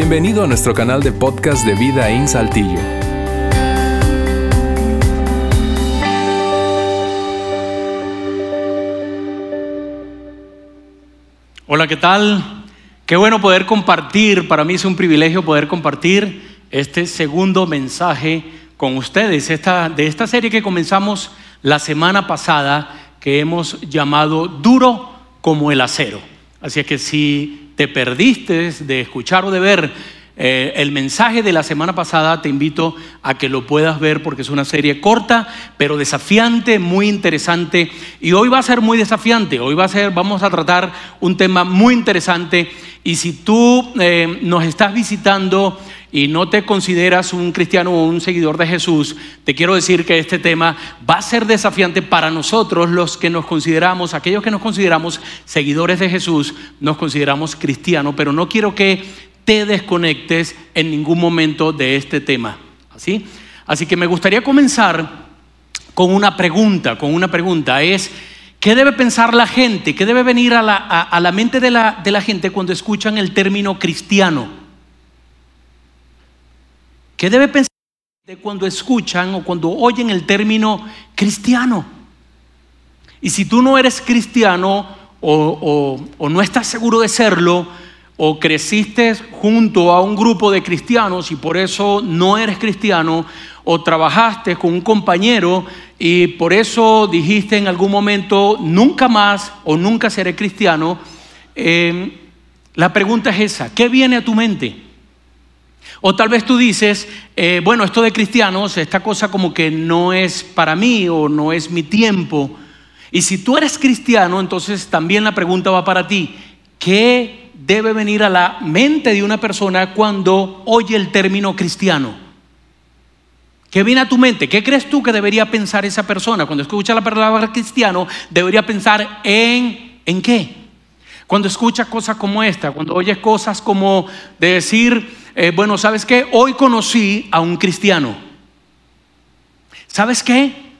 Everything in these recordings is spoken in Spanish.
Bienvenido a nuestro canal de podcast de Vida en Saltillo. Hola, ¿qué tal? Qué bueno poder compartir, para mí es un privilegio poder compartir este segundo mensaje con ustedes, esta, de esta serie que comenzamos la semana pasada, que hemos llamado Duro como el acero. Así que si te perdiste de escuchar o de ver eh, el mensaje de la semana pasada, te invito a que lo puedas ver porque es una serie corta, pero desafiante, muy interesante. Y hoy va a ser muy desafiante. Hoy va a ser, vamos a tratar un tema muy interesante. Y si tú eh, nos estás visitando y no te consideras un cristiano o un seguidor de Jesús, te quiero decir que este tema va a ser desafiante para nosotros, los que nos consideramos, aquellos que nos consideramos seguidores de Jesús, nos consideramos cristianos, pero no quiero que te desconectes en ningún momento de este tema. ¿Así? Así que me gustaría comenzar con una pregunta, con una pregunta, es, ¿qué debe pensar la gente? ¿Qué debe venir a la, mente de la, de la gente cuando escuchan el término cristiano? ¿Qué debe pensar cuando escuchan o cuando oyen el término cristiano? Y si tú no eres cristiano o, no estás seguro de serlo, o creciste junto a un grupo de cristianos y por eso no eres cristiano, o trabajaste con un compañero y por eso dijiste en algún momento nunca más o nunca seré cristiano, eh, la pregunta es esa, ¿qué viene a tu mente? O tal vez tú dices, eh, bueno, esto de cristianos, esta cosa como que no es para mí o no es mi tiempo. Y si tú eres cristiano, entonces también la pregunta va para ti. ¿Qué debe venir a la mente de una persona cuando oye el término cristiano? ¿Qué viene a tu mente? ¿Qué crees tú que debería pensar esa persona? Cuando escucha la palabra cristiano, debería pensar en, ¿en qué? Cuando escucha cosas como esta, cuando oye cosas como de decir, eh, bueno, ¿sabes qué? Hoy conocí a un cristiano. ¿Sabes qué?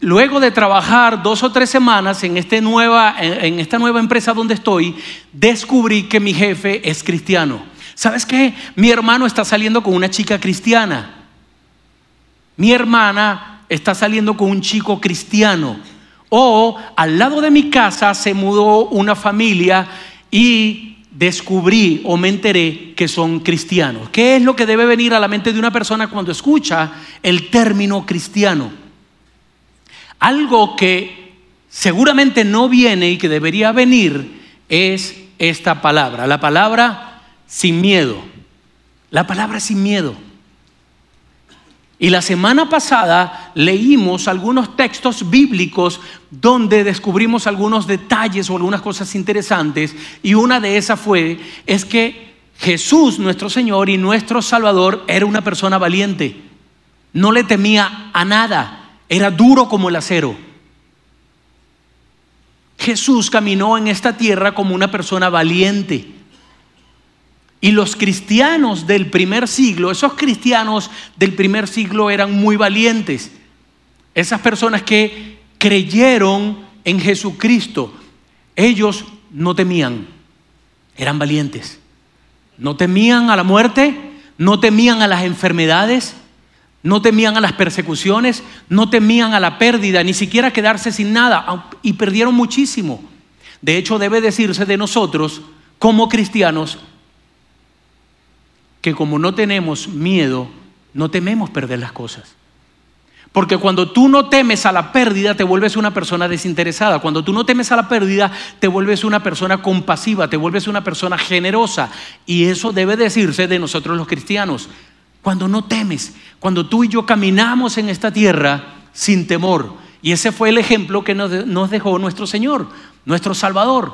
Luego de trabajar dos o tres semanas en, este nueva, en esta nueva empresa donde estoy, descubrí que mi jefe es cristiano. ¿Sabes qué? Mi hermano está saliendo con una chica cristiana. Mi hermana está saliendo con un chico cristiano. O al lado de mi casa se mudó una familia y descubrí o me enteré que son cristianos. ¿Qué es lo que debe venir a la mente de una persona cuando escucha el término cristiano? Algo que seguramente no viene y que debería venir es esta palabra, la palabra sin miedo. La palabra sin miedo. Y la semana pasada leímos algunos textos bíblicos donde descubrimos algunos detalles o algunas cosas interesantes y una de esas fue es que Jesús, nuestro Señor y nuestro Salvador, era una persona valiente. No le temía a nada, era duro como el acero. Jesús caminó en esta tierra como una persona valiente. Y los cristianos del primer siglo, esos cristianos del primer siglo eran muy valientes. Esas personas que creyeron en Jesucristo, ellos no temían, eran valientes. No temían a la muerte, no temían a las enfermedades, no temían a las persecuciones, no temían a la pérdida, ni siquiera quedarse sin nada, y perdieron muchísimo. De hecho, debe decirse de nosotros, como cristianos, que como no tenemos miedo, no tememos perder las cosas. Porque cuando tú no temes a la pérdida, te vuelves una persona desinteresada. Cuando tú no temes a la pérdida, te vuelves una persona compasiva, te vuelves una persona generosa. Y eso debe decirse de nosotros los cristianos. Cuando no temes, cuando tú y yo caminamos en esta tierra sin temor. Y ese fue el ejemplo que nos dejó nuestro Señor, nuestro Salvador.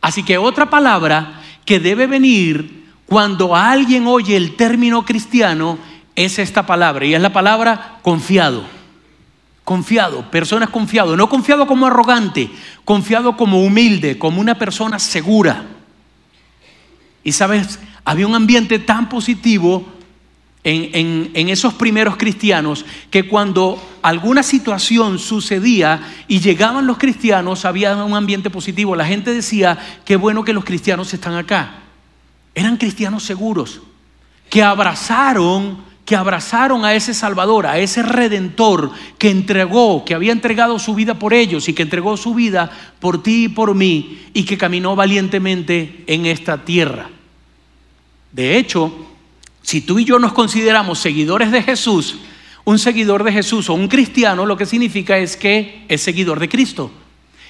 Así que otra palabra que debe venir cuando alguien oye el término cristiano es esta palabra, y es la palabra confiado. Confiado, personas confiado, no confiado como arrogante, confiado como humilde, como una persona segura. Y sabes, había un ambiente tan positivo en, esos primeros cristianos que cuando alguna situación sucedía y llegaban los cristianos, había un ambiente positivo. La gente decía, qué bueno que los cristianos están acá. Eran cristianos seguros, que abrazaron que abrazaron a ese Salvador, a ese Redentor que entregó, que había entregado su vida por ellos y que entregó su vida por ti y por mí y que caminó valientemente en esta tierra. De hecho, si tú y yo nos consideramos seguidores de Jesús, un seguidor de Jesús o un cristiano lo que significa es que es seguidor de Cristo.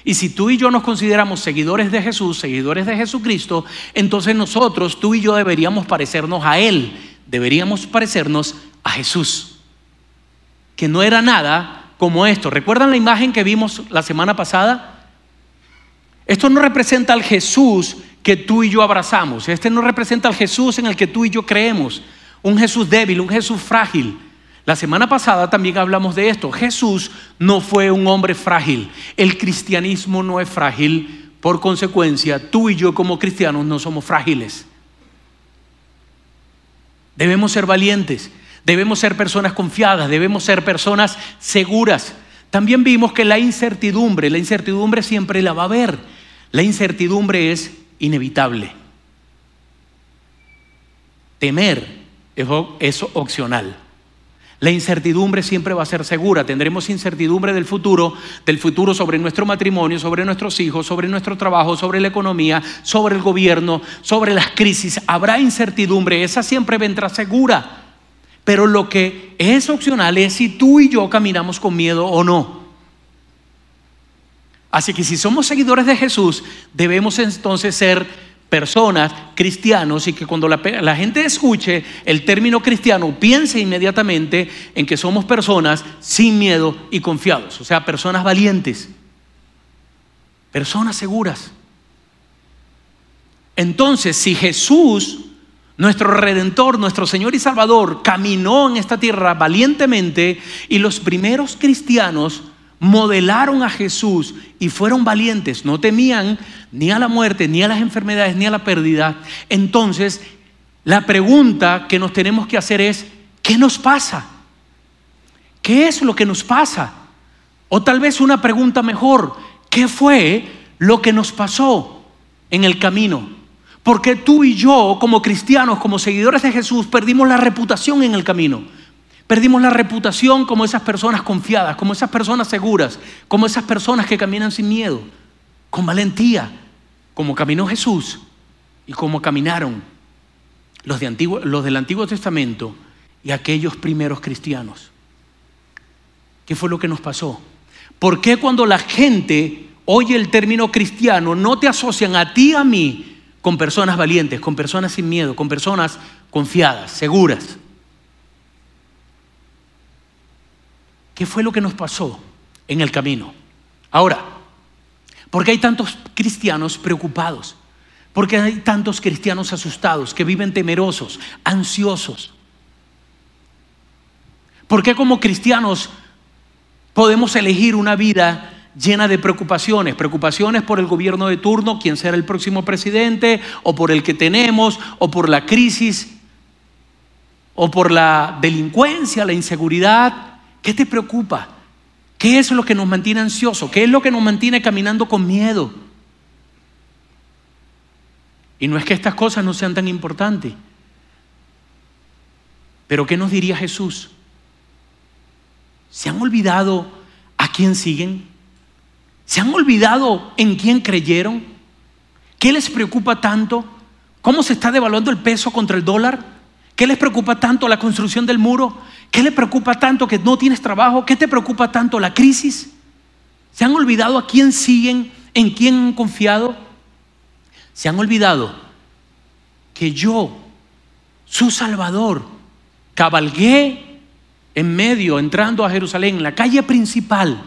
Y si tú y yo nos consideramos seguidores de Jesús, seguidores de Jesucristo, entonces nosotros, tú y yo deberíamos parecernos a Él deberíamos parecernos a Jesús, que no era nada como esto. ¿Recuerdan la imagen que vimos la semana pasada? Esto no representa al Jesús que tú y yo abrazamos. Este no representa al Jesús en el que tú y yo creemos. Un Jesús débil, un Jesús frágil. La semana pasada también hablamos de esto. Jesús no fue un hombre frágil. El cristianismo no es frágil. Por consecuencia, tú y yo como cristianos no somos frágiles. Debemos ser valientes, debemos ser personas confiadas, debemos ser personas seguras. También vimos que la incertidumbre, la incertidumbre siempre la va a haber. La incertidumbre es inevitable. Temer es opcional. La incertidumbre siempre va a ser segura. Tendremos incertidumbre del futuro, del futuro sobre nuestro matrimonio, sobre nuestros hijos, sobre nuestro trabajo, sobre la economía, sobre el gobierno, sobre las crisis. Habrá incertidumbre. Esa siempre vendrá segura. Pero lo que es opcional es si tú y yo caminamos con miedo o no. Así que si somos seguidores de Jesús, debemos entonces ser personas, cristianos, y que cuando la, gente escuche el término cristiano, piense inmediatamente en que somos personas sin miedo y confiados, o sea, personas valientes, personas seguras. Entonces, si Jesús, nuestro Redentor, nuestro Señor y Salvador, caminó en esta tierra valientemente y los primeros cristianos modelaron a Jesús y fueron valientes, no temían ni a la muerte, ni a las enfermedades, ni a la pérdida, entonces la pregunta que nos tenemos que hacer es, ¿qué nos pasa? ¿Qué es lo que nos pasa? O tal vez una pregunta mejor, ¿qué fue lo que nos pasó en el camino? Porque tú y yo, como cristianos, como seguidores de Jesús, perdimos la reputación en el camino. Perdimos la reputación como esas personas confiadas, como esas personas seguras, como esas personas que caminan sin miedo, con valentía, como caminó Jesús y como caminaron los, los del Antiguo Testamento y aquellos primeros cristianos. ¿Qué fue lo que nos pasó? ¿Por qué cuando la gente oye el término cristiano no te asocian a ti, a mí, con personas valientes, con personas sin miedo, con personas confiadas, seguras? ¿Qué fue lo que nos pasó en el camino? Ahora, ¿por qué hay tantos cristianos preocupados? ¿Por qué hay tantos cristianos asustados, que viven temerosos, ansiosos? ¿Por qué como cristianos podemos elegir una vida llena de preocupaciones, preocupaciones por el gobierno de turno, quién será el próximo presidente, o por el que tenemos, o por la crisis, o por la delincuencia, la inseguridad, ¿Qué te preocupa? ¿Qué es lo que nos mantiene ansioso? ¿Qué es lo que nos mantiene caminando con miedo? Y no es que estas cosas no sean tan importantes. Pero ¿qué nos diría Jesús? ¿Se han olvidado a quién siguen? ¿Se han olvidado en quién creyeron? ¿Qué les preocupa tanto? ¿Cómo se está devaluando el peso contra el dólar? ¿Qué les preocupa tanto la construcción del muro? ¿Qué le preocupa tanto que no tienes trabajo? ¿Qué te preocupa tanto la crisis? ¿Se han olvidado a quién siguen? ¿En quién han confiado? Se han olvidado que yo, su Salvador, cabalgué en medio, entrando a Jerusalén, en la calle principal,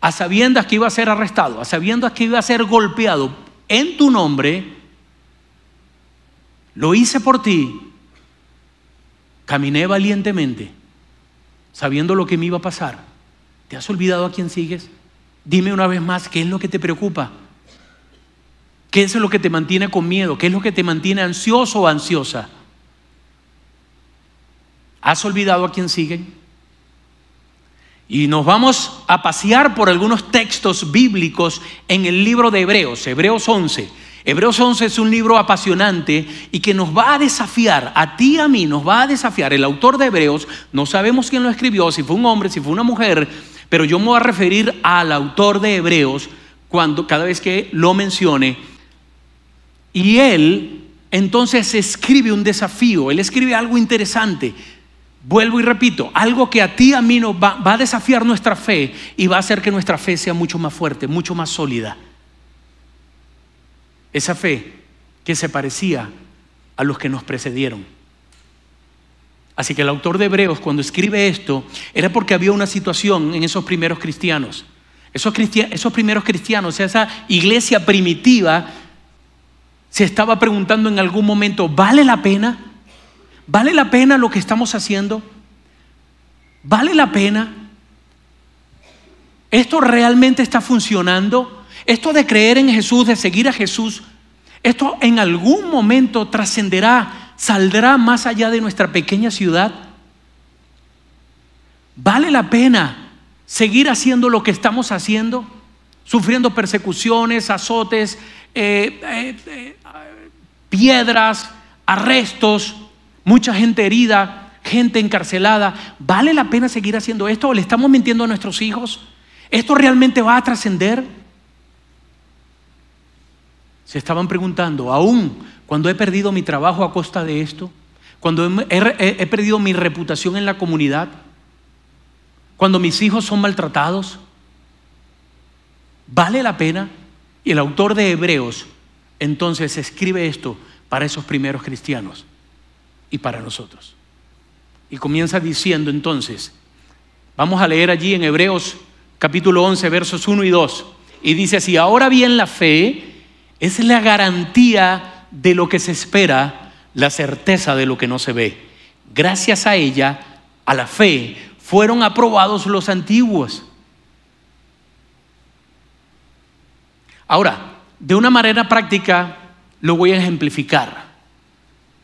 a sabiendas que iba a ser arrestado, a sabiendas que iba a ser golpeado en tu nombre, lo hice por ti, caminé valientemente sabiendo lo que me iba a pasar. ¿Te has olvidado a quién sigues? Dime una vez más, ¿qué es lo que te preocupa? ¿Qué es lo que te mantiene con miedo? ¿Qué es lo que te mantiene ansioso o ansiosa? ¿Has olvidado a quién siguen? Y nos vamos a pasear por algunos textos bíblicos en el libro de Hebreos, Hebreos 11. Hebreos 11 es un libro apasionante y que nos va a desafiar, a ti y a mí nos va a desafiar. El autor de Hebreos, no sabemos quién lo escribió, si fue un hombre, si fue una mujer, pero yo me voy a referir al autor de Hebreos cuando cada vez que lo mencione. Y él entonces escribe un desafío, él escribe algo interesante. Vuelvo y repito, algo que a ti a mí nos va, va a desafiar nuestra fe y va a hacer que nuestra fe sea mucho más fuerte, mucho más sólida. Esa fe que se parecía a los que nos precedieron. Así que el autor de Hebreos cuando escribe esto era porque había una situación en esos primeros cristianos. Esos, esos primeros cristianos, esa iglesia primitiva, se estaba preguntando en algún momento, ¿vale la pena? ¿Vale la pena lo que estamos haciendo? ¿Vale la pena? ¿Esto realmente está funcionando? Esto de creer en Jesús, de seguir a Jesús, esto en algún momento trascenderá, saldrá más allá de nuestra pequeña ciudad. ¿Vale la pena seguir haciendo lo que estamos haciendo? Sufriendo persecuciones, azotes, eh, eh, eh, piedras, arrestos, mucha gente herida, gente encarcelada. ¿Vale la pena seguir haciendo esto o le estamos mintiendo a nuestros hijos? ¿Esto realmente va a trascender? Se estaban preguntando, aún cuando he perdido mi trabajo a costa de esto, cuando he, perdido mi reputación en la comunidad, cuando mis hijos son maltratados, ¿vale la pena? Y el autor de Hebreos entonces escribe esto para esos primeros cristianos y para nosotros. Y comienza diciendo entonces, vamos a leer allí en Hebreos capítulo 11, versos 1 y 2, y dice así, ahora bien la fe es la garantía de lo que se espera, la certeza de lo que no se ve. Gracias a ella, a la fe, fueron aprobados los antiguos. Ahora, de una manera práctica, lo voy a ejemplificar.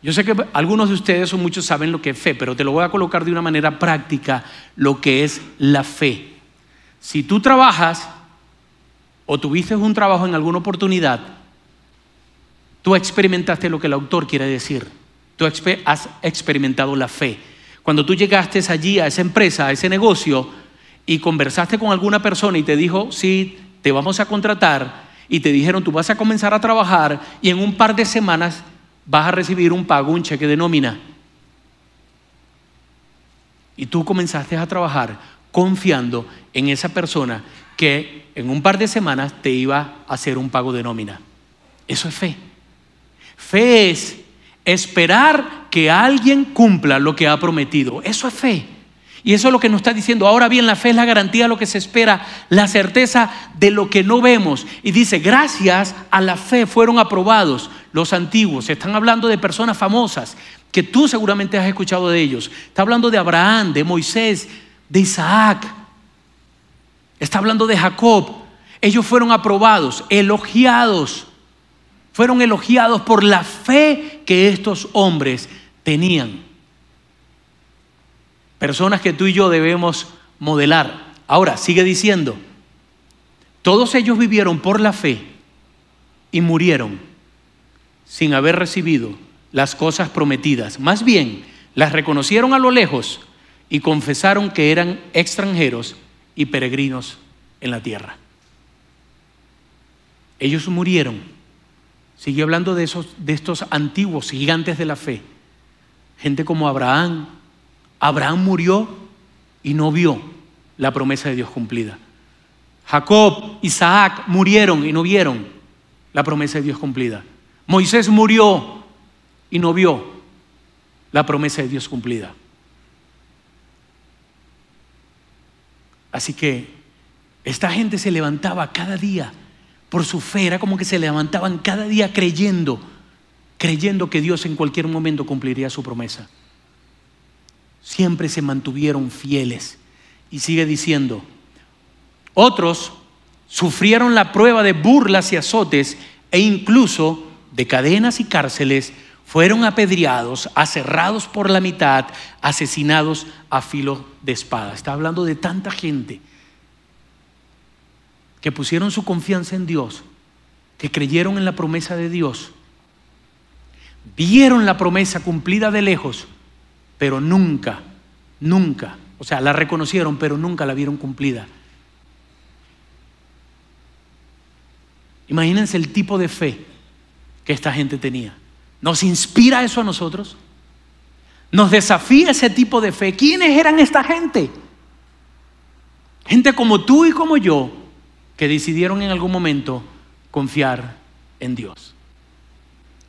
Yo sé que algunos de ustedes o muchos saben lo que es fe, pero te lo voy a colocar de una manera práctica, lo que es la fe. Si tú trabajas o tuviste un trabajo en alguna oportunidad, Tú experimentaste lo que el autor quiere decir. Tú has experimentado la fe. Cuando tú llegaste allí a esa empresa, a ese negocio, y conversaste con alguna persona y te dijo, sí, te vamos a contratar, y te dijeron, tú vas a comenzar a trabajar y en un par de semanas vas a recibir un pago, un cheque de nómina. Y tú comenzaste a trabajar confiando en esa persona que en un par de semanas te iba a hacer un pago de nómina. Eso es fe. Fe es esperar que alguien cumpla lo que ha prometido. Eso es fe. Y eso es lo que nos está diciendo. Ahora bien, la fe es la garantía de lo que se espera, la certeza de lo que no vemos. Y dice, gracias a la fe fueron aprobados los antiguos. Están hablando de personas famosas que tú seguramente has escuchado de ellos. Está hablando de Abraham, de Moisés, de Isaac. Está hablando de Jacob. Ellos fueron aprobados, elogiados fueron elogiados por la fe que estos hombres tenían. Personas que tú y yo debemos modelar. Ahora, sigue diciendo, todos ellos vivieron por la fe y murieron sin haber recibido las cosas prometidas. Más bien, las reconocieron a lo lejos y confesaron que eran extranjeros y peregrinos en la tierra. Ellos murieron Sigue hablando de, esos, de estos antiguos gigantes de la fe. Gente como Abraham. Abraham murió y no vio la promesa de Dios cumplida. Jacob, Isaac murieron y no vieron la promesa de Dios cumplida. Moisés murió y no vio la promesa de Dios cumplida. Así que esta gente se levantaba cada día por su fe, era como que se levantaban cada día creyendo, creyendo que Dios en cualquier momento cumpliría su promesa. Siempre se mantuvieron fieles. Y sigue diciendo, otros sufrieron la prueba de burlas y azotes e incluso de cadenas y cárceles, fueron apedreados, aserrados por la mitad, asesinados a filo de espada. Está hablando de tanta gente que pusieron su confianza en Dios, que creyeron en la promesa de Dios, vieron la promesa cumplida de lejos, pero nunca, nunca, o sea, la reconocieron, pero nunca la vieron cumplida. Imagínense el tipo de fe que esta gente tenía. ¿Nos inspira eso a nosotros? ¿Nos desafía ese tipo de fe? ¿Quiénes eran esta gente? Gente como tú y como yo, que decidieron en algún momento confiar en Dios.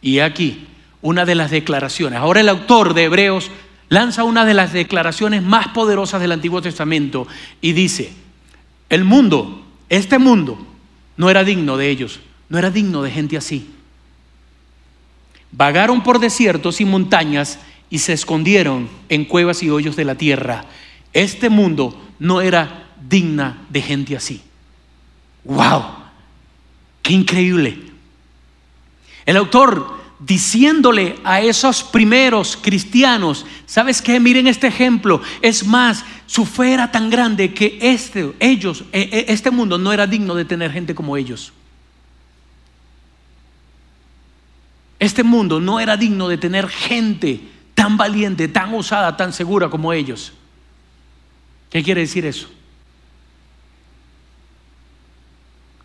Y aquí una de las declaraciones. Ahora el autor de Hebreos lanza una de las declaraciones más poderosas del Antiguo Testamento y dice, el mundo, este mundo, no era digno de ellos, no era digno de gente así. Vagaron por desiertos y montañas y se escondieron en cuevas y hoyos de la tierra. Este mundo no era digna de gente así. ¡Wow! ¡Qué increíble! El autor diciéndole a esos primeros cristianos, ¿sabes qué? Miren este ejemplo. Es más, su fe era tan grande que este, ellos, e, e, este mundo no era digno de tener gente como ellos. Este mundo no era digno de tener gente tan valiente, tan osada, tan segura como ellos. ¿Qué quiere decir eso?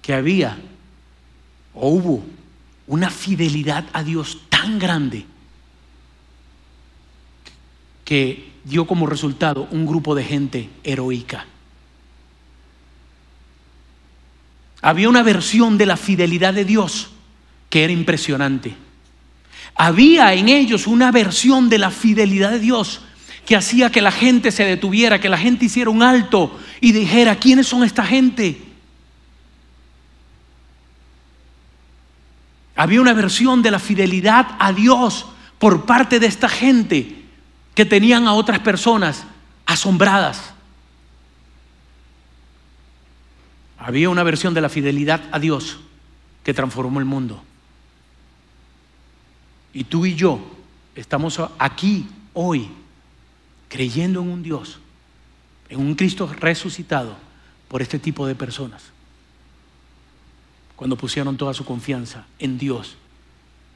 Que había o hubo una fidelidad a Dios tan grande que dio como resultado un grupo de gente heroica. Había una versión de la fidelidad de Dios que era impresionante. Había en ellos una versión de la fidelidad de Dios que hacía que la gente se detuviera, que la gente hiciera un alto y dijera, ¿quiénes son esta gente? Había una versión de la fidelidad a Dios por parte de esta gente que tenían a otras personas asombradas. Había una versión de la fidelidad a Dios que transformó el mundo. Y tú y yo estamos aquí hoy creyendo en un Dios, en un Cristo resucitado por este tipo de personas cuando pusieron toda su confianza en Dios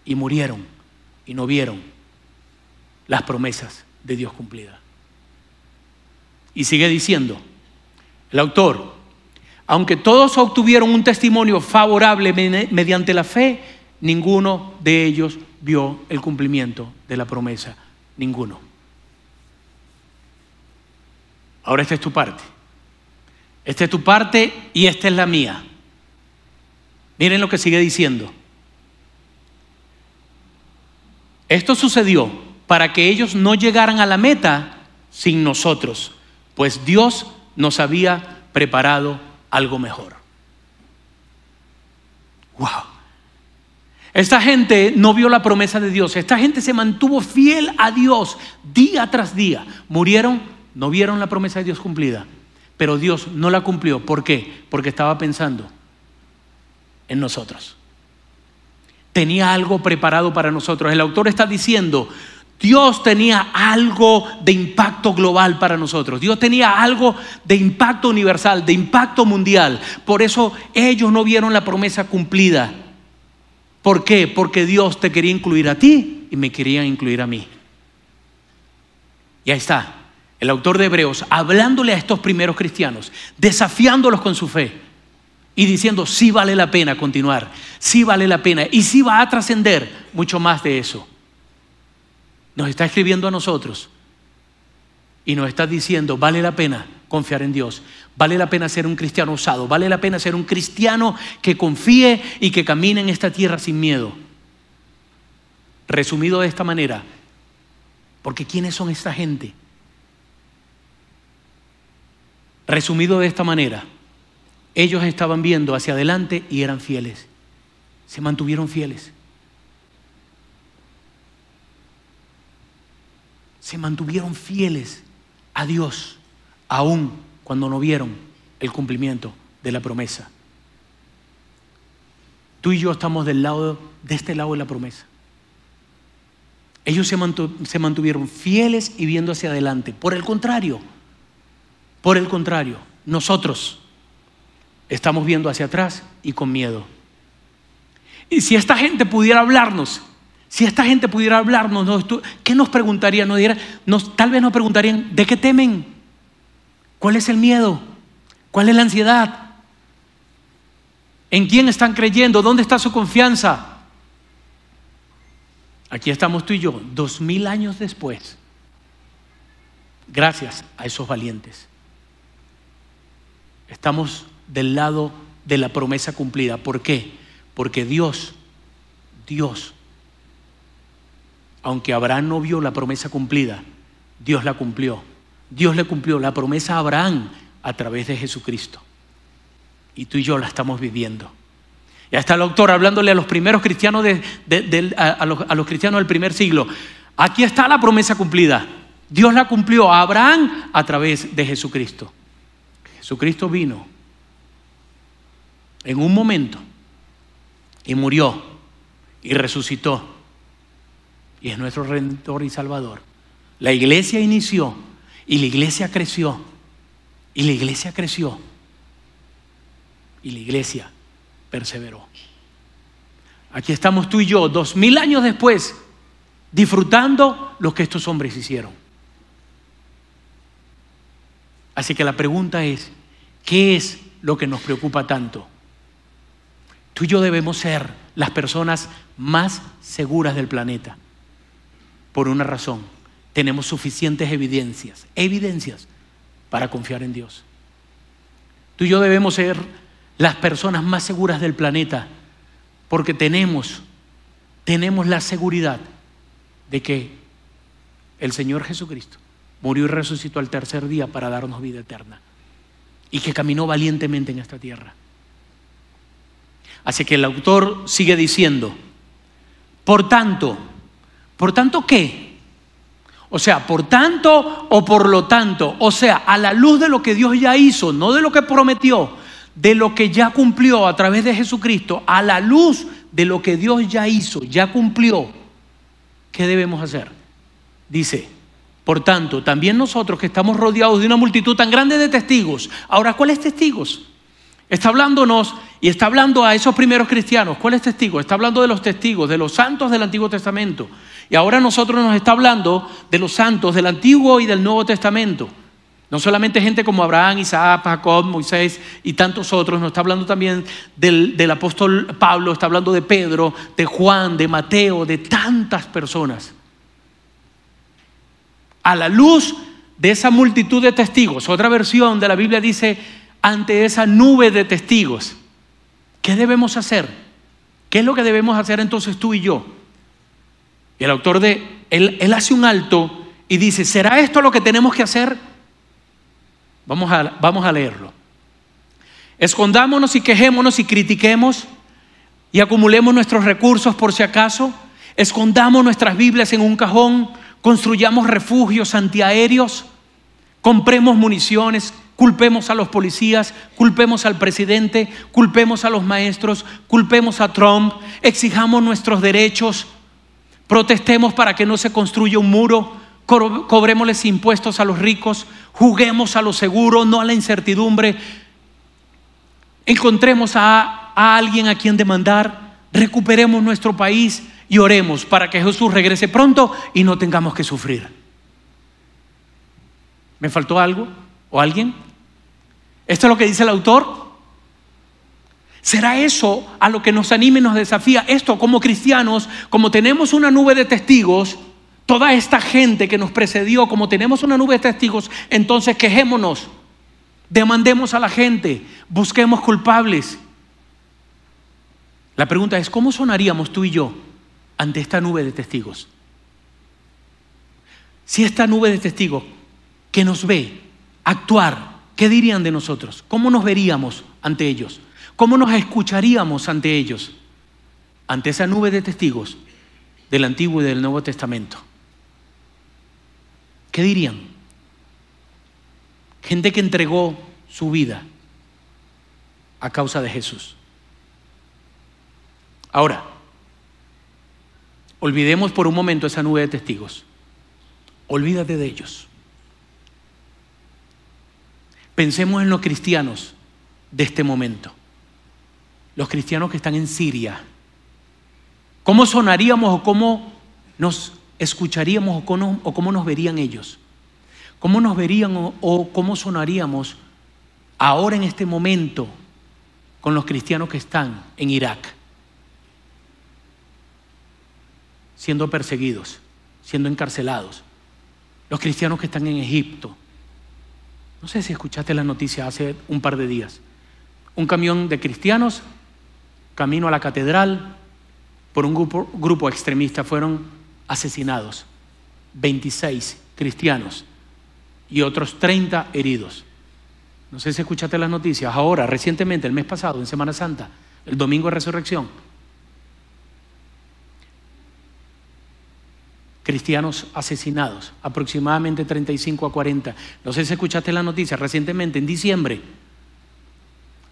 y murieron y no vieron las promesas de Dios cumplidas. Y sigue diciendo el autor, aunque todos obtuvieron un testimonio favorable mediante la fe, ninguno de ellos vio el cumplimiento de la promesa, ninguno. Ahora esta es tu parte. Esta es tu parte y esta es la mía. Miren lo que sigue diciendo. Esto sucedió para que ellos no llegaran a la meta sin nosotros, pues Dios nos había preparado algo mejor. Wow. Esta gente no vio la promesa de Dios. Esta gente se mantuvo fiel a Dios día tras día. Murieron, no vieron la promesa de Dios cumplida. Pero Dios no la cumplió. ¿Por qué? Porque estaba pensando en nosotros. Tenía algo preparado para nosotros. El autor está diciendo, Dios tenía algo de impacto global para nosotros. Dios tenía algo de impacto universal, de impacto mundial. Por eso ellos no vieron la promesa cumplida. ¿Por qué? Porque Dios te quería incluir a ti y me quería incluir a mí. Y ahí está, el autor de Hebreos, hablándole a estos primeros cristianos, desafiándolos con su fe y diciendo, sí vale la pena continuar, sí vale la pena y sí va a trascender mucho más de eso. Nos está escribiendo a nosotros y nos está diciendo, vale la pena confiar en Dios, vale la pena ser un cristiano osado, vale la pena ser un cristiano que confíe y que camine en esta tierra sin miedo. Resumido de esta manera, porque ¿quiénes son esta gente? Resumido de esta manera, ellos estaban viendo hacia adelante y eran fieles. Se mantuvieron fieles. Se mantuvieron fieles a Dios, aún cuando no vieron el cumplimiento de la promesa. Tú y yo estamos del lado de este lado de la promesa. Ellos se, se mantuvieron fieles y viendo hacia adelante. Por el contrario, por el contrario, nosotros estamos viendo hacia atrás y con miedo. Y si esta gente pudiera hablarnos, si esta gente pudiera hablarnos, ¿qué nos preguntarían? Nos, tal vez nos preguntarían, ¿de qué temen? ¿Cuál es el miedo? ¿Cuál es la ansiedad? ¿En quién están creyendo? ¿Dónde está su confianza? Aquí estamos tú y yo, dos mil años después, gracias a esos valientes. Estamos del lado de la promesa cumplida. ¿Por qué? Porque Dios, Dios, aunque Abraham no vio la promesa cumplida, Dios la cumplió. Dios le cumplió la promesa a Abraham a través de Jesucristo. Y tú y yo la estamos viviendo. Ya está el autor hablándole a los primeros cristianos, de, a, los, los cristianos del primer siglo. Aquí está la promesa cumplida. Dios la cumplió a Abraham a través de Jesucristo. Jesucristo vino en un momento y murió y resucitó y es nuestro redentor y salvador. La iglesia inició y la iglesia creció y la iglesia creció y la iglesia perseveró. Aquí estamos tú y yo, dos mil años después, disfrutando lo que estos hombres hicieron. Así que la pregunta es, ¿qué es lo que nos preocupa tanto? Tú y yo debemos ser las personas más seguras del planeta. Por una razón, tenemos suficientes evidencias, evidencias para confiar en Dios. Tú y yo debemos ser las personas más seguras del planeta porque tenemos, tenemos la seguridad de que el Señor Jesucristo murió y resucitó al tercer día para darnos vida eterna y que caminó valientemente en esta tierra. Así que el autor sigue diciendo, por tanto, ¿por tanto qué? O sea, por tanto o por lo tanto, o sea, a la luz de lo que Dios ya hizo, no de lo que prometió, de lo que ya cumplió a través de Jesucristo, a la luz de lo que Dios ya hizo, ya cumplió, ¿qué debemos hacer? Dice, por tanto, también nosotros que estamos rodeados de una multitud tan grande de testigos, ahora, ¿cuáles testigos? Está hablándonos y está hablando a esos primeros cristianos. ¿Cuáles testigos? Está hablando de los testigos, de los santos del Antiguo Testamento. Y ahora nosotros nos está hablando de los santos del Antiguo y del Nuevo Testamento. No solamente gente como Abraham, Isaac, Jacob, Moisés y tantos otros, nos está hablando también del, del, apóstol Pablo, está hablando de Pedro, de Juan, de Mateo, de tantas personas. A la luz de esa multitud de testigos, otra versión de la Biblia dice, ante esa nube de testigos, ¿qué debemos hacer? ¿Qué es lo que debemos hacer entonces tú y yo? El autor de, él hace un alto y dice, ¿será esto lo que tenemos que hacer? Vamos a, vamos a leerlo. Escondámonos y quejémonos y critiquemos y acumulemos nuestros recursos por si acaso. Escondamos nuestras Biblias en un cajón, construyamos refugios antiaéreos, compremos municiones, culpemos a los policías, culpemos al presidente, culpemos a los maestros, culpemos a Trump, exijamos nuestros derechos, protestemos para que no se construya un muro, cobrémosles impuestos a los ricos, juguemos a lo seguro, no a la incertidumbre, encontremos a alguien a quien demandar, recuperemos nuestro país y oremos para que Jesús regrese pronto y no tengamos que sufrir. ¿Me faltó algo o alguien? ¿Esto es lo que dice el autor? ¿Será eso a lo que nos anime y nos desafía? Esto como cristianos, como tenemos una nube de testigos, toda esta gente que nos precedió, como tenemos una nube de testigos, entonces quejémonos, demandemos a la gente, busquemos culpables. La pregunta es, ¿cómo sonaríamos tú y yo ante esta nube de testigos? Si esta nube de testigos que nos ve actuar, ¿qué dirían de nosotros? ¿Cómo nos veríamos ante ellos? ¿Cómo nos escucharíamos ante ellos? Ante esa nube de testigos del Antiguo y del Nuevo Testamento. ¿Qué dirían? Gente que entregó su vida a causa de Jesús. Ahora, Olvidemos por un momento esa nube de testigos. Olvídate de ellos. Pensemos en los cristianos de este momento. Los cristianos que están en Siria. ¿Cómo sonaríamos o cómo nos escucharíamos o cómo, nos verían ellos? ¿Cómo nos verían o cómo sonaríamos ahora en este momento con los cristianos que están en Irak? Siendo perseguidos, siendo encarcelados. Los cristianos que están en Egipto. No sé si escuchaste la noticia hace un par de días. Un camión de cristianos, camino a la catedral, por un grupo, grupo extremista fueron asesinados. 26 cristianos y otros 30 heridos. No sé si escuchaste las noticias. Ahora, recientemente, el mes pasado, en Semana Santa, el domingo de resurrección, cristianos asesinados, aproximadamente 35 a 40. No sé si escuchaste la noticia, recientemente, en diciembre,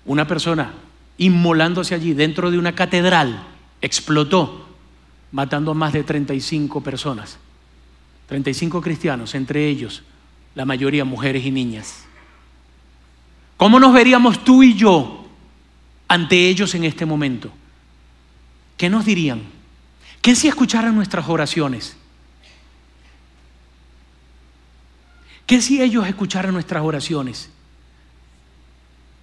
una persona inmolándose allí dentro de una catedral explotó, matando a más de 35 personas. 35 cristianos, entre ellos la mayoría mujeres y niñas. ¿Cómo nos veríamos tú y yo ante ellos en este momento? ¿Qué nos dirían? ¿Qué si escucharan nuestras oraciones? ¿Qué si ellos escucharan nuestras oraciones?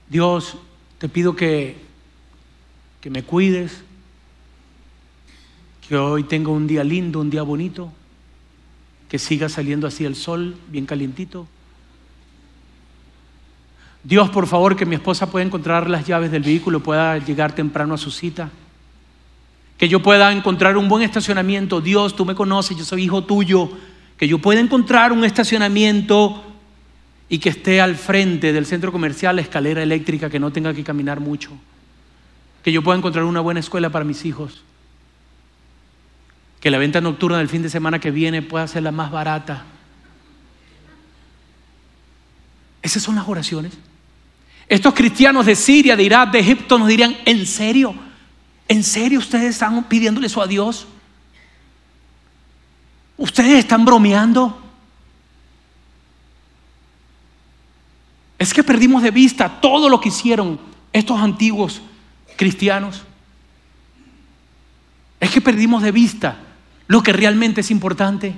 Dios, te pido que, que me cuides, que hoy tenga un día lindo, un día bonito, que siga saliendo así el sol, bien calientito. Dios, por favor, que mi esposa pueda encontrar las llaves del vehículo, pueda llegar temprano a su cita. Que yo pueda encontrar un buen estacionamiento. Dios, tú me conoces, yo soy hijo tuyo que yo pueda encontrar un estacionamiento y que esté al frente del centro comercial la escalera eléctrica, que no tenga que caminar mucho, que yo pueda encontrar una buena escuela para mis hijos, que la venta nocturna del fin de semana que viene pueda ser la más barata. Esas son las oraciones. Estos cristianos de Siria, de Irak, de Egipto nos dirían, ¿en serio? ¿En serio ustedes están pidiéndole eso a Dios? ¿Ustedes están bromeando? Es que perdimos de vista todo lo que hicieron estos antiguos cristianos. Es que perdimos de vista lo que realmente es importante.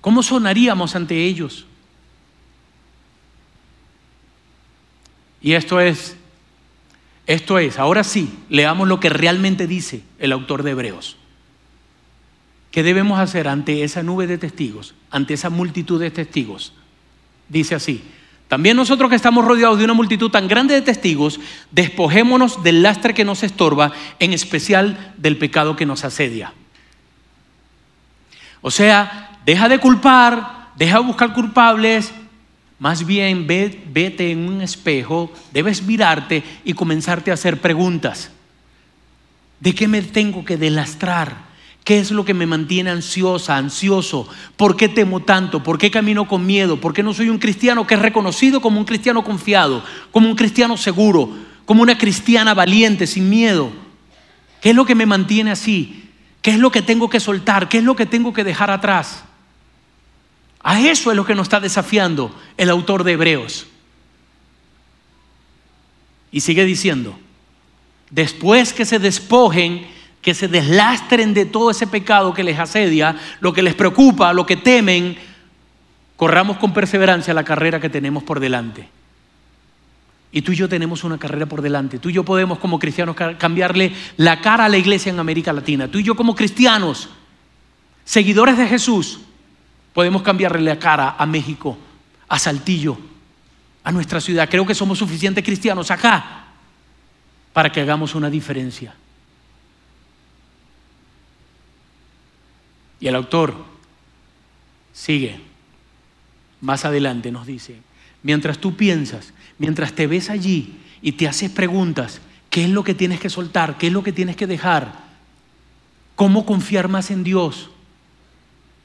¿Cómo sonaríamos ante ellos? Y esto es, esto es, ahora sí, leamos lo que realmente dice el autor de Hebreos. ¿Qué debemos hacer ante esa nube de testigos, ante esa multitud de testigos? Dice así, también nosotros que estamos rodeados de una multitud tan grande de testigos, despojémonos del lastre que nos estorba, en especial del pecado que nos asedia. O sea, deja de culpar, deja de buscar culpables, más bien vete en un espejo, debes mirarte y comenzarte a hacer preguntas. ¿De qué me tengo que delastrar? ¿Qué es lo que me mantiene ansiosa, ansioso? ¿Por qué temo tanto? ¿Por qué camino con miedo? ¿Por qué no soy un cristiano que es reconocido como un cristiano confiado, como un cristiano seguro, como una cristiana valiente, sin miedo? ¿Qué es lo que me mantiene así? ¿Qué es lo que tengo que soltar? ¿Qué es lo que tengo que dejar atrás? A eso es lo que nos está desafiando el autor de Hebreos. Y sigue diciendo, después que se despojen, que se deslastren de todo ese pecado que les asedia, lo que les preocupa, lo que temen, corramos con perseverancia la carrera que tenemos por delante. Y tú y yo tenemos una carrera por delante. Tú y yo podemos como cristianos cambiarle la cara a la iglesia en América Latina. Tú y yo como cristianos, seguidores de Jesús, podemos cambiarle la cara a México, a Saltillo, a nuestra ciudad. Creo que somos suficientes cristianos acá para que hagamos una diferencia. Y el autor sigue más adelante, nos dice, mientras tú piensas, mientras te ves allí y te haces preguntas, ¿qué es lo que tienes que soltar? ¿Qué es lo que tienes que dejar? ¿Cómo confiar más en Dios?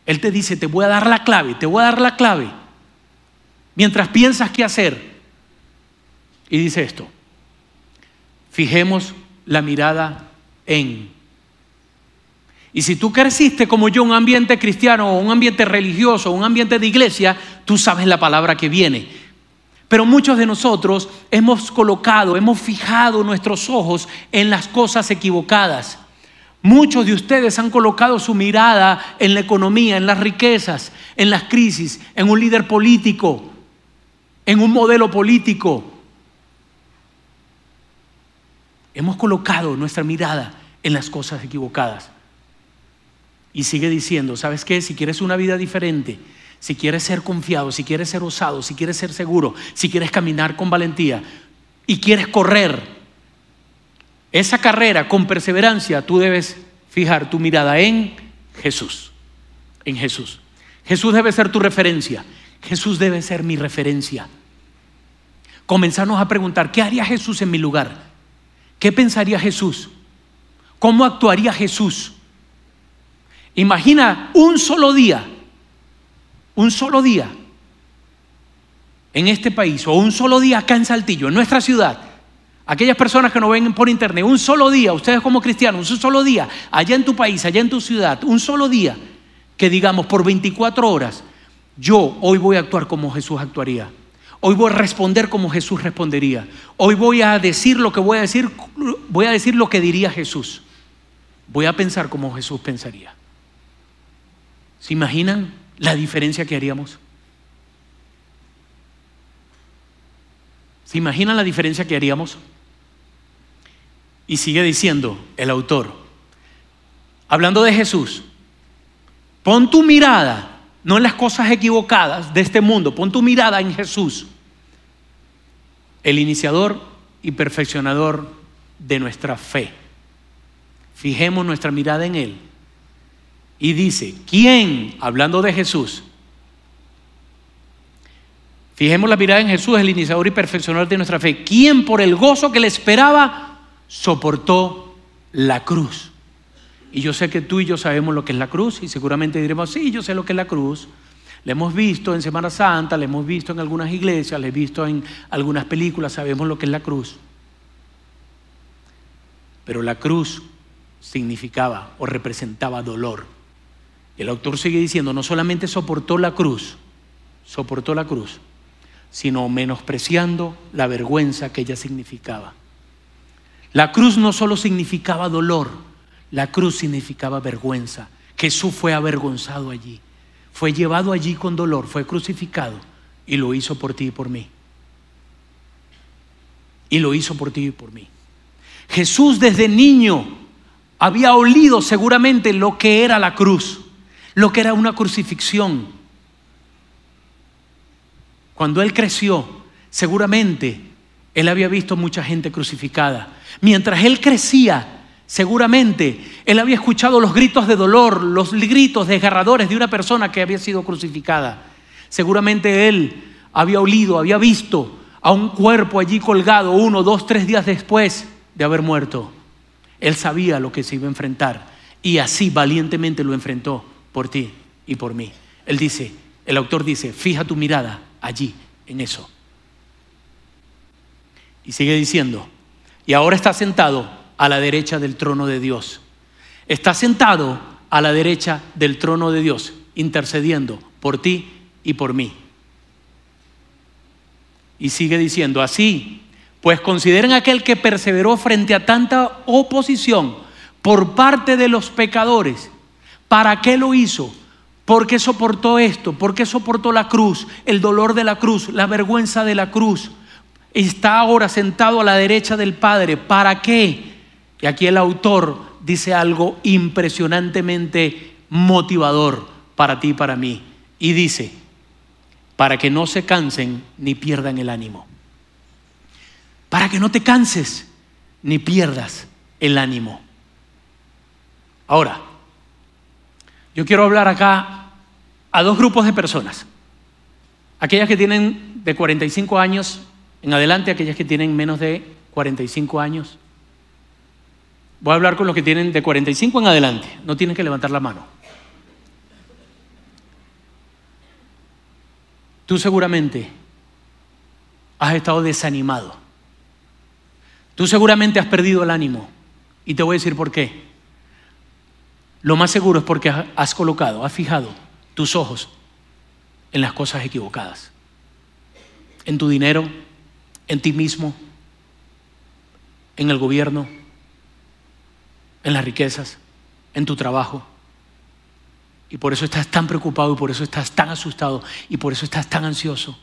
Él te dice, te voy a dar la clave, te voy a dar la clave. Mientras piensas qué hacer. Y dice esto, fijemos la mirada en Y si tú creciste como yo, un ambiente cristiano un ambiente religioso, un ambiente de iglesia, tú sabes la palabra que viene. Pero muchos de nosotros hemos colocado, hemos fijado nuestros ojos en las cosas equivocadas. Muchos de ustedes han colocado su mirada en la economía, en las riquezas, en las crisis, en un líder político, en un modelo político. Hemos colocado nuestra mirada en las cosas equivocadas. Y sigue diciendo, ¿sabes qué? Si quieres una vida diferente, si quieres ser confiado, si quieres ser osado, si quieres ser seguro, si quieres caminar con valentía y quieres correr esa carrera con perseverancia, tú debes fijar tu mirada en Jesús, en Jesús. Jesús debe ser tu referencia, Jesús debe ser mi referencia. Comenzarnos a preguntar, ¿qué haría Jesús en mi lugar? ¿Qué pensaría Jesús? ¿Cómo actuaría Jesús? Imagina un solo día, un solo día en este país o un solo día acá en Saltillo, en nuestra ciudad. Aquellas personas que nos ven por internet, un solo día, ustedes como cristianos, un solo día, allá en tu país, allá en tu ciudad, un solo día, que digamos por 24 horas, yo hoy voy a actuar como Jesús actuaría. Hoy voy a responder como Jesús respondería. Hoy voy a decir lo que voy a decir, voy a decir lo que diría Jesús. Voy a pensar como Jesús pensaría. ¿Se imaginan la diferencia que haríamos? ¿Se imaginan la diferencia que haríamos? Y sigue diciendo el autor, hablando de Jesús, pon tu mirada, no en las cosas equivocadas de este mundo, pon tu mirada en Jesús, el iniciador y perfeccionador de nuestra fe. Fijemos nuestra mirada en Él y dice, ¿quién? Hablando de Jesús. Fijemos la mirada en Jesús, el iniciador y perfeccionador de nuestra fe. ¿Quién por el gozo que le esperaba soportó la cruz? Y yo sé que tú y yo sabemos lo que es la cruz y seguramente diremos, sí, yo sé lo que es la cruz. La hemos visto en Semana Santa, la hemos visto en algunas iglesias, la he visto en algunas películas, sabemos lo que es la cruz. Pero la cruz significaba o representaba dolor. El autor sigue diciendo, no solamente soportó la cruz, soportó la cruz, sino menospreciando la vergüenza que ella significaba. La cruz no solo significaba dolor, la cruz significaba vergüenza. Jesús fue avergonzado allí, fue llevado allí con dolor, fue crucificado y lo hizo por ti y por mí. Y lo hizo por ti y por mí. Jesús desde niño había olido seguramente lo que era la cruz lo que era una crucifixión. Cuando él creció, seguramente él había visto mucha gente crucificada. Mientras él crecía, seguramente él había escuchado los gritos de dolor, los gritos desgarradores de una persona que había sido crucificada. Seguramente él había olido, había visto a un cuerpo allí colgado uno, dos, tres días después de haber muerto. Él sabía lo que se iba a enfrentar y así valientemente lo enfrentó por ti y por mí. Él dice, el autor dice, fija tu mirada allí, en eso. Y sigue diciendo, y ahora está sentado a la derecha del trono de Dios. Está sentado a la derecha del trono de Dios, intercediendo por ti y por mí. Y sigue diciendo, así, pues consideren aquel que perseveró frente a tanta oposición por parte de los pecadores ¿Para qué lo hizo? ¿Por qué soportó esto? ¿Por qué soportó la cruz, el dolor de la cruz, la vergüenza de la cruz? Está ahora sentado a la derecha del Padre. ¿Para qué? Y aquí el autor dice algo impresionantemente motivador para ti y para mí. Y dice, para que no se cansen ni pierdan el ánimo. Para que no te canses ni pierdas el ánimo. Ahora, yo quiero hablar acá a dos grupos de personas. Aquellas que tienen de 45 años en adelante, aquellas que tienen menos de 45 años. Voy a hablar con los que tienen de 45 en adelante. No tienen que levantar la mano. Tú seguramente has estado desanimado. Tú seguramente has perdido el ánimo. Y te voy a decir por qué. Lo más seguro es porque has colocado, has fijado tus ojos en las cosas equivocadas. En tu dinero, en ti mismo, en el gobierno, en las riquezas, en tu trabajo. Y por eso estás tan preocupado y por eso estás tan asustado y por eso estás tan ansioso.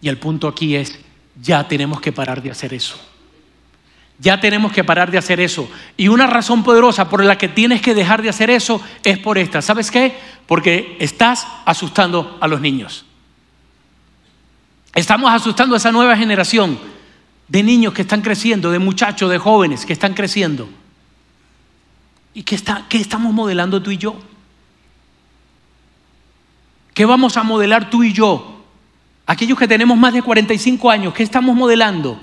Y el punto aquí es, ya tenemos que parar de hacer eso. Ya tenemos que parar de hacer eso. Y una razón poderosa por la que tienes que dejar de hacer eso es por esta. ¿Sabes qué? Porque estás asustando a los niños. Estamos asustando a esa nueva generación de niños que están creciendo, de muchachos, de jóvenes que están creciendo. ¿Y qué, está, qué estamos modelando tú y yo? ¿Qué vamos a modelar tú y yo? Aquellos que tenemos más de 45 años, ¿qué estamos modelando?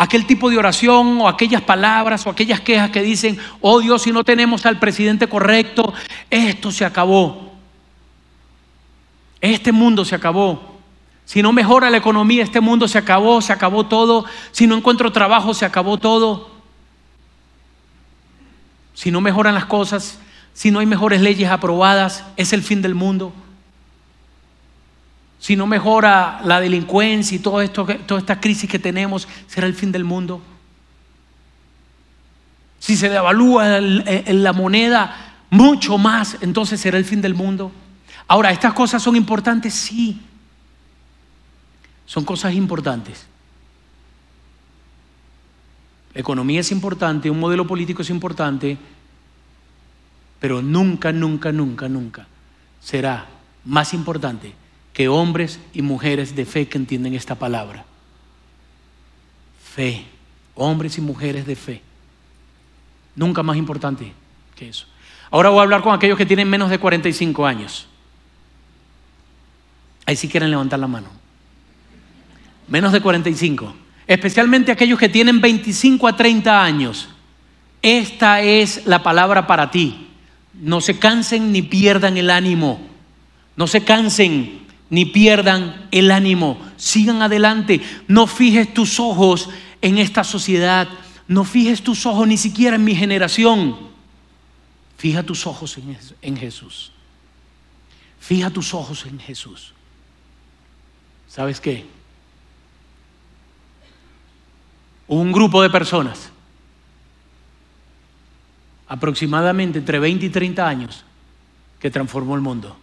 Aquel tipo de oración o aquellas palabras o aquellas quejas que dicen, oh Dios, si no tenemos al presidente correcto, esto se acabó. Este mundo se acabó. Si no mejora la economía, este mundo se acabó, se acabó todo. Si no encuentro trabajo, se acabó todo. Si no mejoran las cosas, si no hay mejores leyes aprobadas, es el fin del mundo si no mejora la delincuencia y todo esto, toda esta crisis que tenemos, será el fin del mundo. Si se devalúa la moneda mucho más, entonces será el fin del mundo. Ahora, ¿estas cosas son importantes? Sí. Son cosas importantes. La economía es importante, un modelo político es importante, pero nunca, nunca, nunca, nunca será más importante que hombres y mujeres de fe que entienden esta palabra. Fe, hombres y mujeres de fe. Nunca más importante que eso. Ahora voy a hablar con aquellos que tienen menos de 45 años. Ahí sí quieren levantar la mano. Menos de 45. Especialmente aquellos que tienen 25 a 30 años. Esta es la palabra para ti. No se cansen ni pierdan el ánimo. No se cansen ni pierdan el ánimo, sigan adelante, no fijes tus ojos en esta sociedad, no fijes tus ojos ni siquiera en mi generación, fija tus ojos en, Jesús, fija tus ojos en Jesús. ¿Sabes qué? Un grupo de personas, aproximadamente entre 20 y 30 años, que transformó el mundo.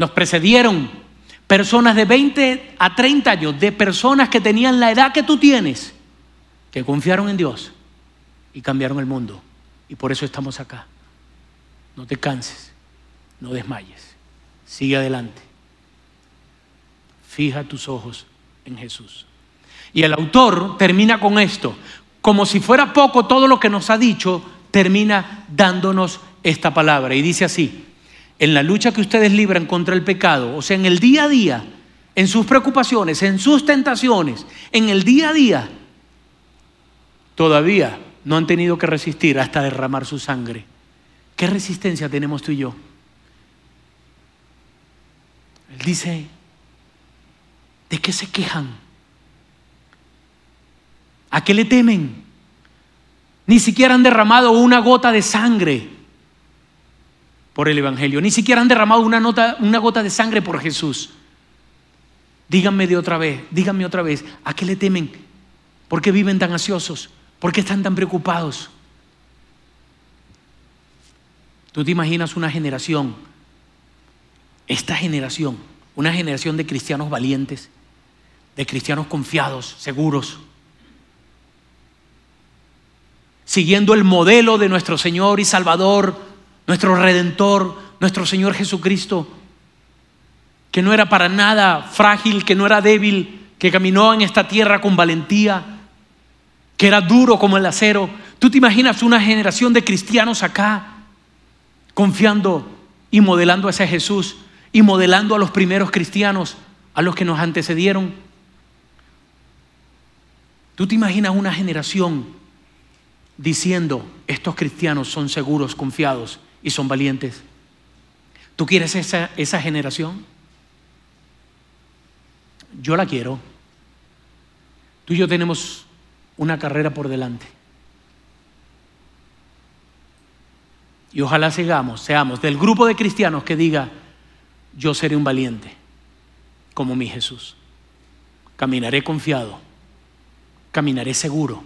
Nos precedieron personas de 20 a 30 años, de personas que tenían la edad que tú tienes, que confiaron en Dios y cambiaron el mundo. Y por eso estamos acá. No te canses, no desmayes, sigue adelante. Fija tus ojos en Jesús. Y el autor termina con esto. Como si fuera poco todo lo que nos ha dicho, termina dándonos esta palabra. Y dice así, en la lucha que ustedes libran contra el pecado, o sea, en el día a día, en sus preocupaciones, en sus tentaciones, en el día a día, todavía no han tenido que resistir hasta derramar su sangre. ¿Qué resistencia tenemos tú y yo? Él dice, ¿de qué se quejan? ¿A qué le temen? Ni siquiera han derramado una gota de sangre por el Evangelio. Ni siquiera han derramado una, nota, una gota de sangre por Jesús. Díganme de otra vez, díganme otra vez, ¿a qué le temen? ¿Por qué viven tan ansiosos? ¿Por qué están tan preocupados? Tú te imaginas una generación, esta generación, una generación de cristianos valientes, de cristianos confiados, seguros, siguiendo el modelo de nuestro Señor y Salvador nuestro Redentor, nuestro Señor Jesucristo, que no era para nada frágil, que no era débil, que caminó en esta tierra con valentía, que era duro como el acero. ¿Tú te imaginas una generación de cristianos acá confiando y modelando a ese Jesús y modelando a los primeros cristianos, a los que nos antecedieron? ¿Tú te imaginas una generación diciendo, estos cristianos son seguros, confiados y son valientes. ¿Tú quieres esa, esa generación? Yo la quiero. Tú y yo tenemos una carrera por delante. Y ojalá sigamos, seamos del grupo de cristianos que diga, yo seré un valiente, como mi Jesús. Caminaré confiado, caminaré seguro,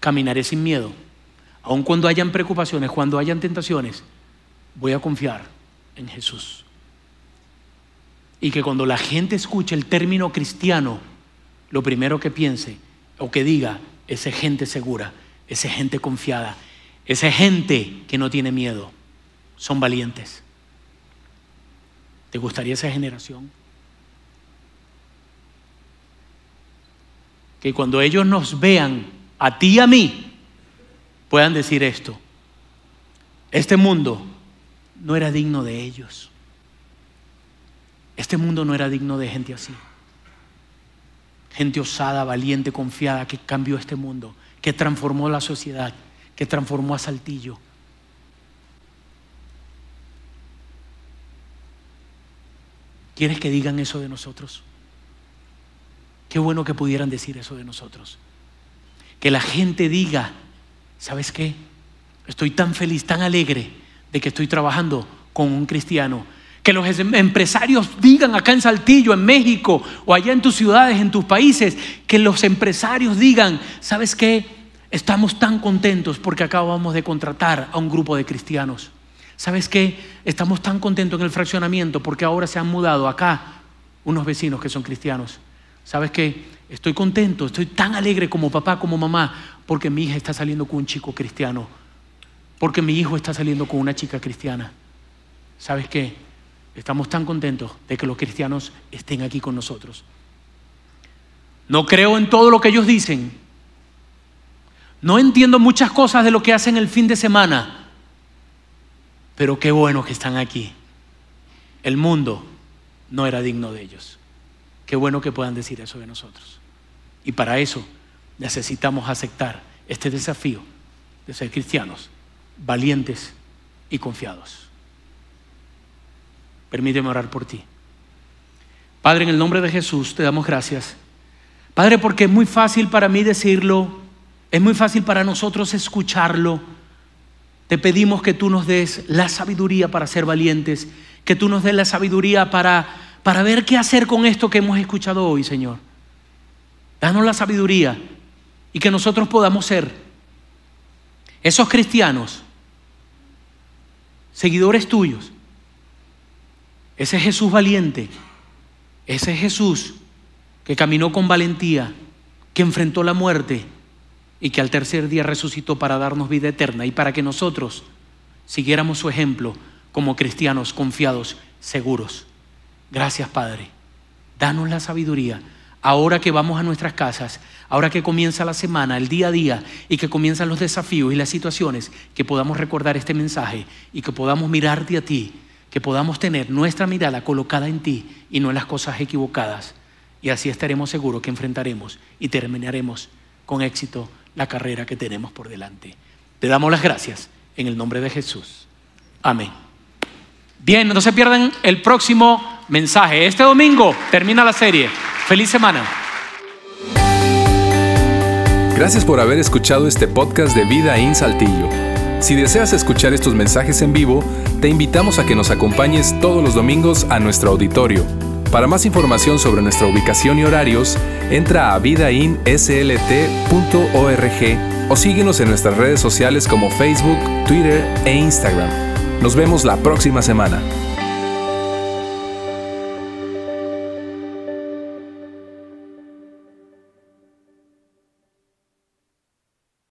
caminaré sin miedo. Aun cuando hayan preocupaciones, cuando hayan tentaciones, voy a confiar en Jesús. Y que cuando la gente escuche el término cristiano, lo primero que piense o que diga, es gente segura, esa gente confiada, esa gente que no tiene miedo, son valientes. ¿Te gustaría esa generación? Que cuando ellos nos vean, a ti y a mí, puedan decir esto. Este mundo no era digno de ellos. Este mundo no era digno de gente así. Gente osada, valiente, confiada, que cambió este mundo, que transformó la sociedad, que transformó a Saltillo. ¿Quieres que digan eso de nosotros? Qué bueno que pudieran decir eso de nosotros. Que la gente diga, ¿sabes qué? Estoy tan feliz, tan alegre de que estoy trabajando con un cristiano. Que los em-, empresarios digan acá en Saltillo, en México, o allá en tus ciudades, en tus países, que los empresarios digan, ¿sabes qué? Estamos tan contentos porque acabamos de contratar a un grupo de cristianos. ¿Sabes qué? Estamos tan contentos en el fraccionamiento porque ahora se han mudado acá unos vecinos que son cristianos. ¿Sabes qué? Estoy contento, estoy tan alegre como papá, como mamá, porque mi hija está saliendo con un chico cristiano, porque mi hijo está saliendo con una chica cristiana. ¿Sabes qué? Estamos tan contentos de que los cristianos estén aquí con nosotros. No creo en todo lo que ellos dicen. No entiendo muchas cosas de lo que hacen el fin de semana pero qué bueno que están aquí. El mundo no era digno de ellos. Qué bueno que puedan decir eso de nosotros. Y para eso necesitamos aceptar este desafío de ser cristianos, valientes y confiados. Permíteme orar por ti. Padre, en el nombre de Jesús te damos gracias. Padre, porque es muy fácil para mí decirlo, es muy fácil para nosotros escucharlo te pedimos que tú nos des la sabiduría para ser valientes, que tú nos des la sabiduría para, para ver qué hacer con esto que hemos escuchado hoy, Señor. Danos la sabiduría y que nosotros podamos ser esos cristianos, seguidores tuyos, ese Jesús valiente, ese Jesús que caminó con valentía, que enfrentó la muerte y que al tercer día resucitó para darnos vida eterna y para que nosotros siguiéramos su ejemplo como cristianos confiados, seguros. Gracias Padre. Danos la sabiduría. Ahora que vamos a nuestras casas, ahora que comienza la semana, el día a día y que comienzan los desafíos y las situaciones, que podamos recordar este mensaje y que podamos mirarte a ti, que podamos tener nuestra mirada colocada en ti y no en las cosas equivocadas. Y así estaremos seguros que enfrentaremos y terminaremos con éxito la carrera que tenemos por delante. Te damos las gracias en el nombre de Jesús. Amén. Bien, no se pierdan el próximo mensaje. Este domingo termina la serie. Feliz semana. Gracias por haber escuchado este podcast de Vida en Saltillo. Si deseas escuchar estos mensajes en vivo, te invitamos a que nos acompañes todos los domingos a nuestro auditorio para más información sobre nuestra ubicación y horarios, entra a vidainslt.org o síguenos en nuestras redes sociales como Facebook, Twitter e Instagram. Nos vemos la próxima semana.